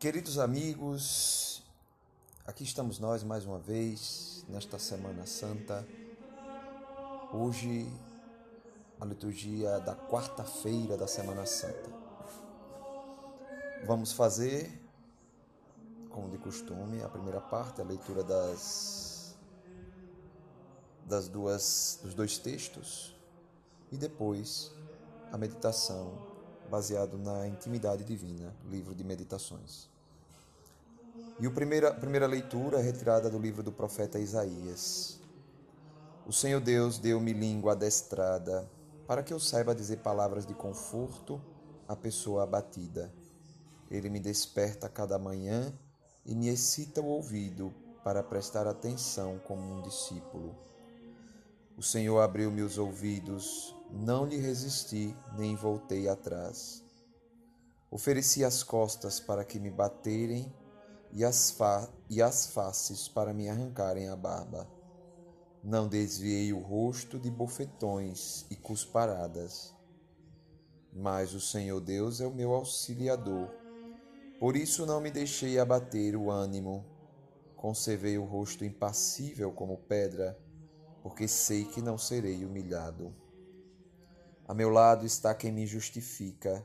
Queridos amigos, aqui estamos nós mais uma vez nesta Semana Santa. Hoje, a liturgia da quarta-feira da Semana Santa. Vamos fazer, como de costume, a primeira parte, a leitura das, das duas, dos dois textos e depois a meditação baseado na intimidade divina, livro de meditações. E a primeira, primeira leitura é retirada do livro do profeta Isaías. O Senhor Deus deu-me língua adestrada, para que eu saiba dizer palavras de conforto à pessoa abatida. Ele me desperta cada manhã e me excita o ouvido para prestar atenção como um discípulo. O Senhor abriu meus ouvidos, não lhe resisti, nem voltei atrás. Ofereci as costas para que me baterem e as, e as faces para me arrancarem a barba. Não desviei o rosto de bofetões e cusparadas. Mas o Senhor Deus é o meu auxiliador. Por isso não me deixei abater o ânimo. Conservei o rosto impassível como pedra, porque sei que não serei humilhado. A meu lado está quem me justifica.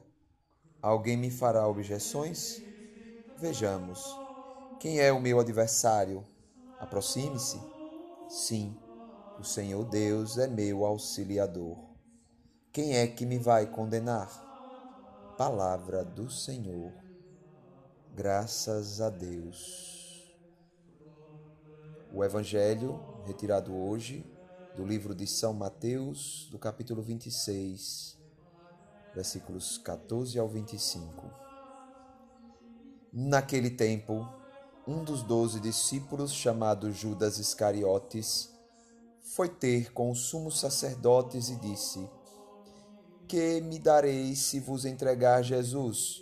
Alguém me fará objeções? Vejamos. Quem é o meu adversário? Aproxime-se. Sim, o Senhor Deus é meu auxiliador. Quem é que me vai condenar? Palavra do Senhor. Graças a Deus. O Evangelho, retirado hoje do livro de São Mateus, do capítulo 26, versículos 14 ao 25. Naquele tempo, um dos doze discípulos, chamado Judas Iscariotes, foi ter com os sumos sacerdotes e disse: Que me dareis se vos entregar Jesus?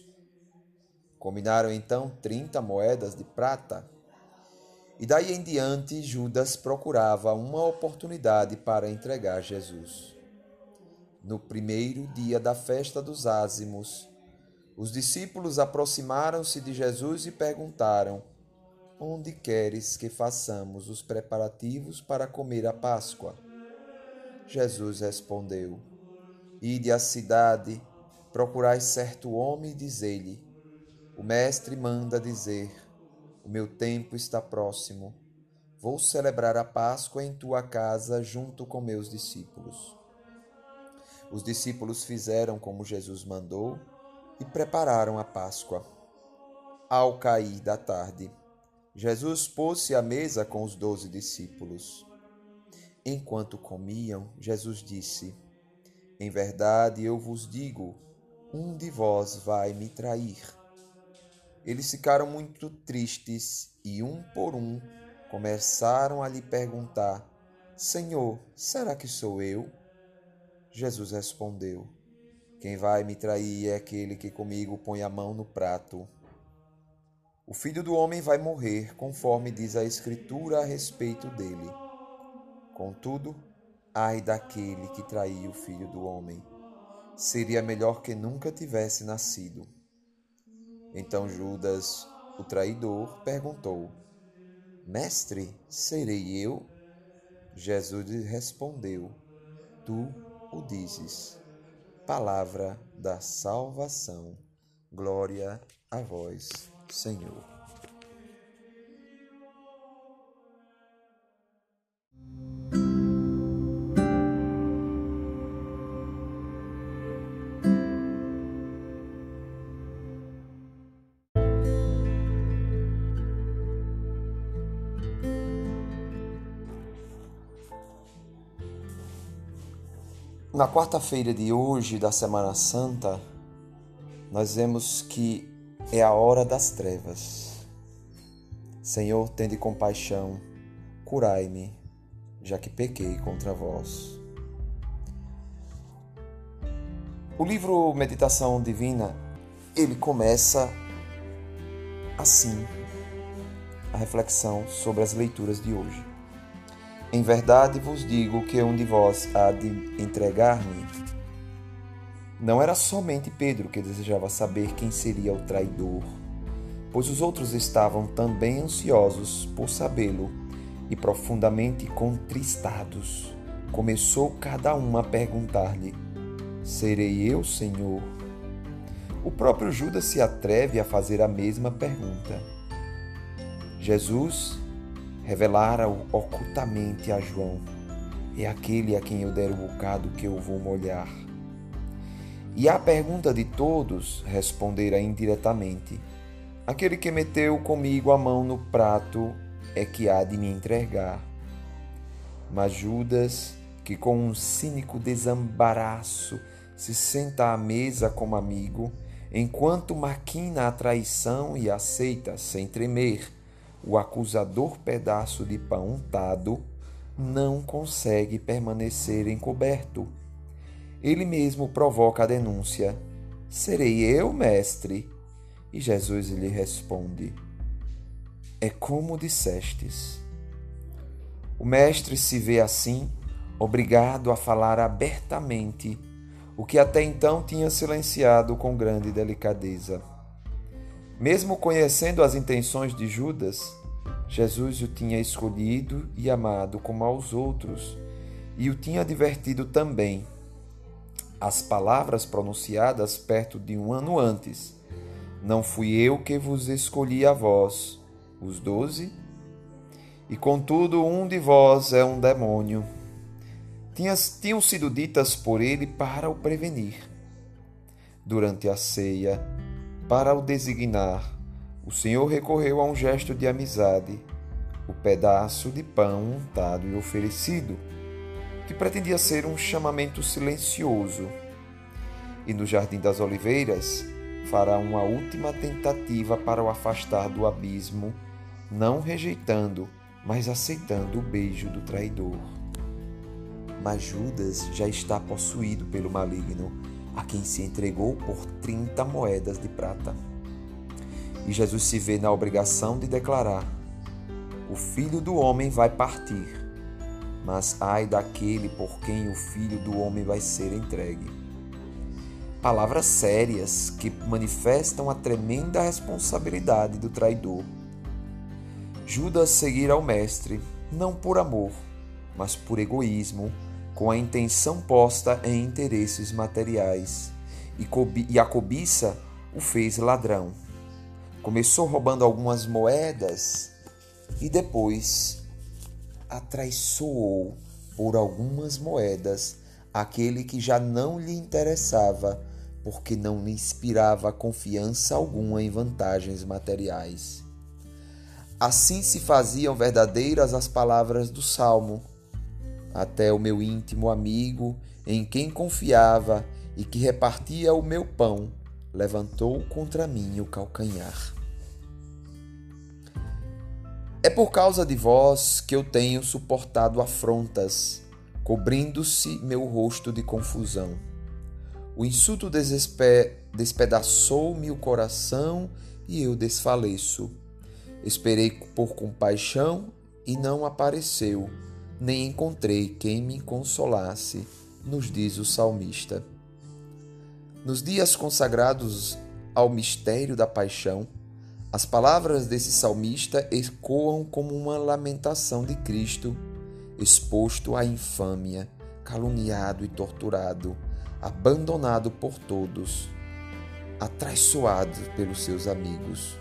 Combinaram então trinta moedas de prata. E daí em diante, Judas procurava uma oportunidade para entregar Jesus. No primeiro dia da festa dos ázimos, os discípulos aproximaram-se de Jesus e perguntaram: Onde queres que façamos os preparativos para comer a Páscoa? Jesus respondeu: Ide à cidade, procurai certo homem e dizei-lhe: O mestre manda dizer: O meu tempo está próximo. Vou celebrar a Páscoa em tua casa junto com meus discípulos. Os discípulos fizeram como Jesus mandou e prepararam a Páscoa. Ao cair da tarde, Jesus pôs-se à mesa com os doze discípulos. Enquanto comiam, Jesus disse: Em verdade eu vos digo, um de vós vai me trair. Eles ficaram muito tristes e, um por um, começaram a lhe perguntar: Senhor, será que sou eu? Jesus respondeu: Quem vai me trair é aquele que comigo põe a mão no prato. O filho do homem vai morrer, conforme diz a Escritura a respeito dele. Contudo, ai daquele que traiu o filho do homem. Seria melhor que nunca tivesse nascido. Então Judas, o traidor, perguntou: Mestre, serei eu? Jesus respondeu: Tu o dizes. Palavra da salvação. Glória a vós, Senhor. Na quarta-feira de hoje, da Semana Santa, nós vemos que é a hora das trevas. Senhor, tende compaixão, curai-me, já que pequei contra vós. O livro Meditação Divina, ele começa assim a reflexão sobre as leituras de hoje. Em verdade vos digo que um de vós há de entregar-me não era somente Pedro que desejava saber quem seria o traidor. pois os outros estavam também ansiosos por sabê-lo e profundamente contristados. Começou cada um a perguntar-lhe: Serei eu, Senhor? O próprio Judas se atreve a fazer a mesma pergunta. Jesus revelara ocultamente a João: É aquele a quem eu der o bocado que eu vou molhar. E à pergunta de todos, respondera indiretamente: Aquele que meteu comigo a mão no prato é que há de me entregar. Mas Judas, que com um cínico desembaraço se senta à mesa como amigo, enquanto maquina a traição e aceita, sem tremer, o acusador pedaço de pão untado, não consegue permanecer encoberto. Ele mesmo provoca a denúncia: Serei eu, mestre? E Jesus lhe responde: É como dissestes. O mestre se vê assim, obrigado a falar abertamente o que até então tinha silenciado com grande delicadeza. Mesmo conhecendo as intenções de Judas, Jesus o tinha escolhido e amado como aos outros e o tinha advertido também. As palavras pronunciadas perto de um ano antes não fui eu que vos escolhi a vós, os doze? E contudo, um de vós é um demônio. Tinhas, tinham sido ditas por ele para o prevenir. Durante a ceia, para o designar, o Senhor recorreu a um gesto de amizade, o pedaço de pão untado e oferecido, que pretendia ser um chamamento silencioso. E no Jardim das Oliveiras, fará uma última tentativa para o afastar do abismo, não rejeitando, mas aceitando o beijo do traidor. Mas Judas já está possuído pelo maligno, a quem se entregou por 30 moedas de prata. E Jesus se vê na obrigação de declarar: O filho do homem vai partir, mas ai daquele por quem o filho do homem vai ser entregue palavras sérias que manifestam a tremenda responsabilidade do traidor. Judas seguirá o Mestre, não por amor, mas por egoísmo, com a intenção posta em interesses materiais, e a cobiça o fez ladrão. Começou roubando algumas moedas e depois atraiçoou por algumas moedas aquele que já não lhe interessava porque não me inspirava confiança alguma em vantagens materiais. Assim se faziam verdadeiras as palavras do salmo. Até o meu íntimo amigo, em quem confiava e que repartia o meu pão, levantou contra mim o calcanhar. É por causa de vós que eu tenho suportado afrontas, cobrindo-se meu rosto de confusão. O insulto despe despedaçou-me o coração e eu desfaleço. Esperei por compaixão e não apareceu, nem encontrei quem me consolasse, nos diz o salmista. Nos dias consagrados ao mistério da paixão, as palavras desse salmista ecoam como uma lamentação de Cristo, exposto à infâmia, caluniado e torturado abandonado por todos, atraiçoado pelos seus amigos.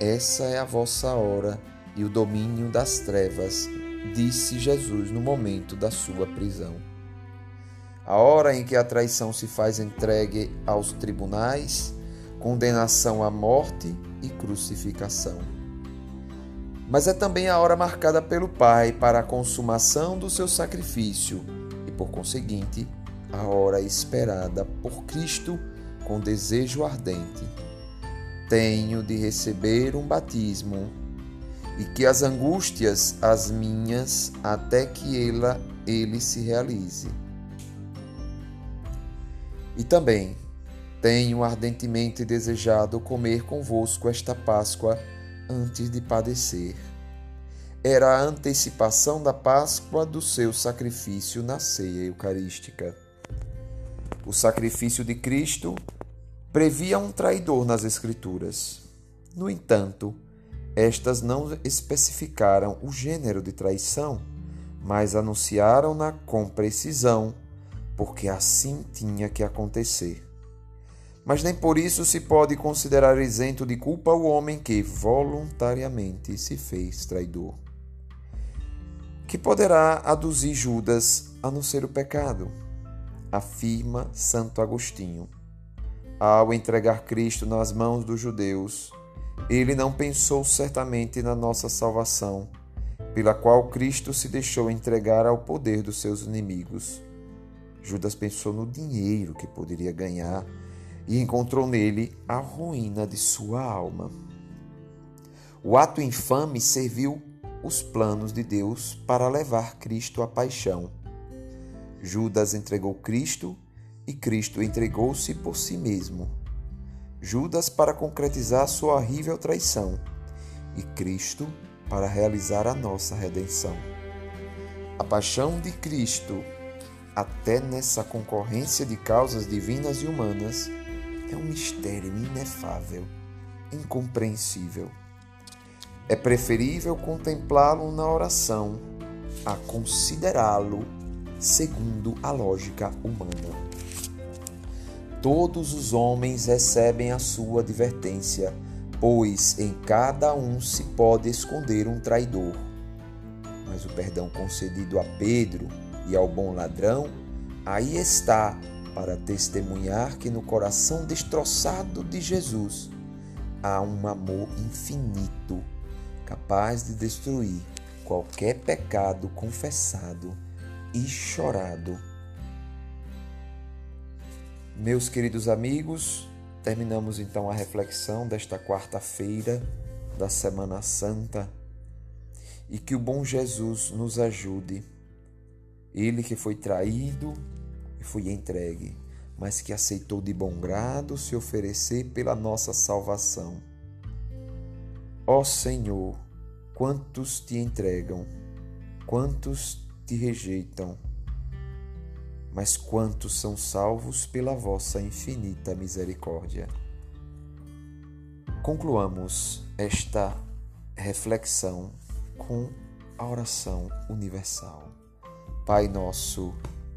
Essa é a vossa hora e o domínio das trevas, disse Jesus no momento da sua prisão. A hora em que a traição se faz entregue aos tribunais, condenação à morte e crucificação. Mas é também a hora marcada pelo Pai para a consumação do seu sacrifício e, por conseguinte, a hora esperada por Cristo com desejo ardente. Tenho de receber um batismo e que as angústias as minhas até que ela ele se realize. E também tenho ardentemente desejado comer convosco esta Páscoa antes de padecer. Era a antecipação da Páscoa do seu sacrifício na ceia eucarística. O sacrifício de Cristo previa um traidor nas Escrituras. No entanto, estas não especificaram o gênero de traição, mas anunciaram-na com precisão, porque assim tinha que acontecer. Mas nem por isso se pode considerar isento de culpa o homem que voluntariamente se fez traidor. Que poderá aduzir Judas a não ser o pecado? Afirma Santo Agostinho. Ao entregar Cristo nas mãos dos judeus, ele não pensou certamente na nossa salvação, pela qual Cristo se deixou entregar ao poder dos seus inimigos. Judas pensou no dinheiro que poderia ganhar e encontrou nele a ruína de sua alma. O ato infame serviu os planos de Deus para levar Cristo à paixão. Judas entregou Cristo e Cristo entregou-se por si mesmo. Judas para concretizar sua horrível traição e Cristo para realizar a nossa redenção. A paixão de Cristo, até nessa concorrência de causas divinas e humanas, é um mistério inefável, incompreensível. É preferível contemplá-lo na oração a considerá-lo segundo a lógica humana. Todos os homens recebem a sua advertência, pois em cada um se pode esconder um traidor. Mas o perdão concedido a Pedro e ao bom ladrão, aí está para testemunhar que no coração destroçado de Jesus há um amor infinito, capaz de destruir qualquer pecado confessado e chorado. Meus queridos amigos, terminamos então a reflexão desta quarta-feira da Semana Santa e que o bom Jesus nos ajude. Ele que foi traído, e foi entregue, mas que aceitou de bom grado se oferecer pela nossa salvação. Ó Senhor, quantos te entregam, quantos te rejeitam, mas quantos são salvos pela vossa infinita misericórdia. Concluamos esta reflexão com a oração universal. Pai nosso,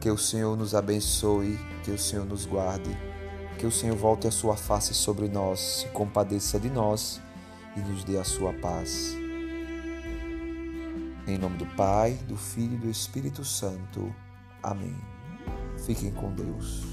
Que o Senhor nos abençoe, que o Senhor nos guarde, que o Senhor volte a sua face sobre nós, se compadeça de nós e nos dê a sua paz. Em nome do Pai, do Filho e do Espírito Santo. Amém. Fiquem com Deus.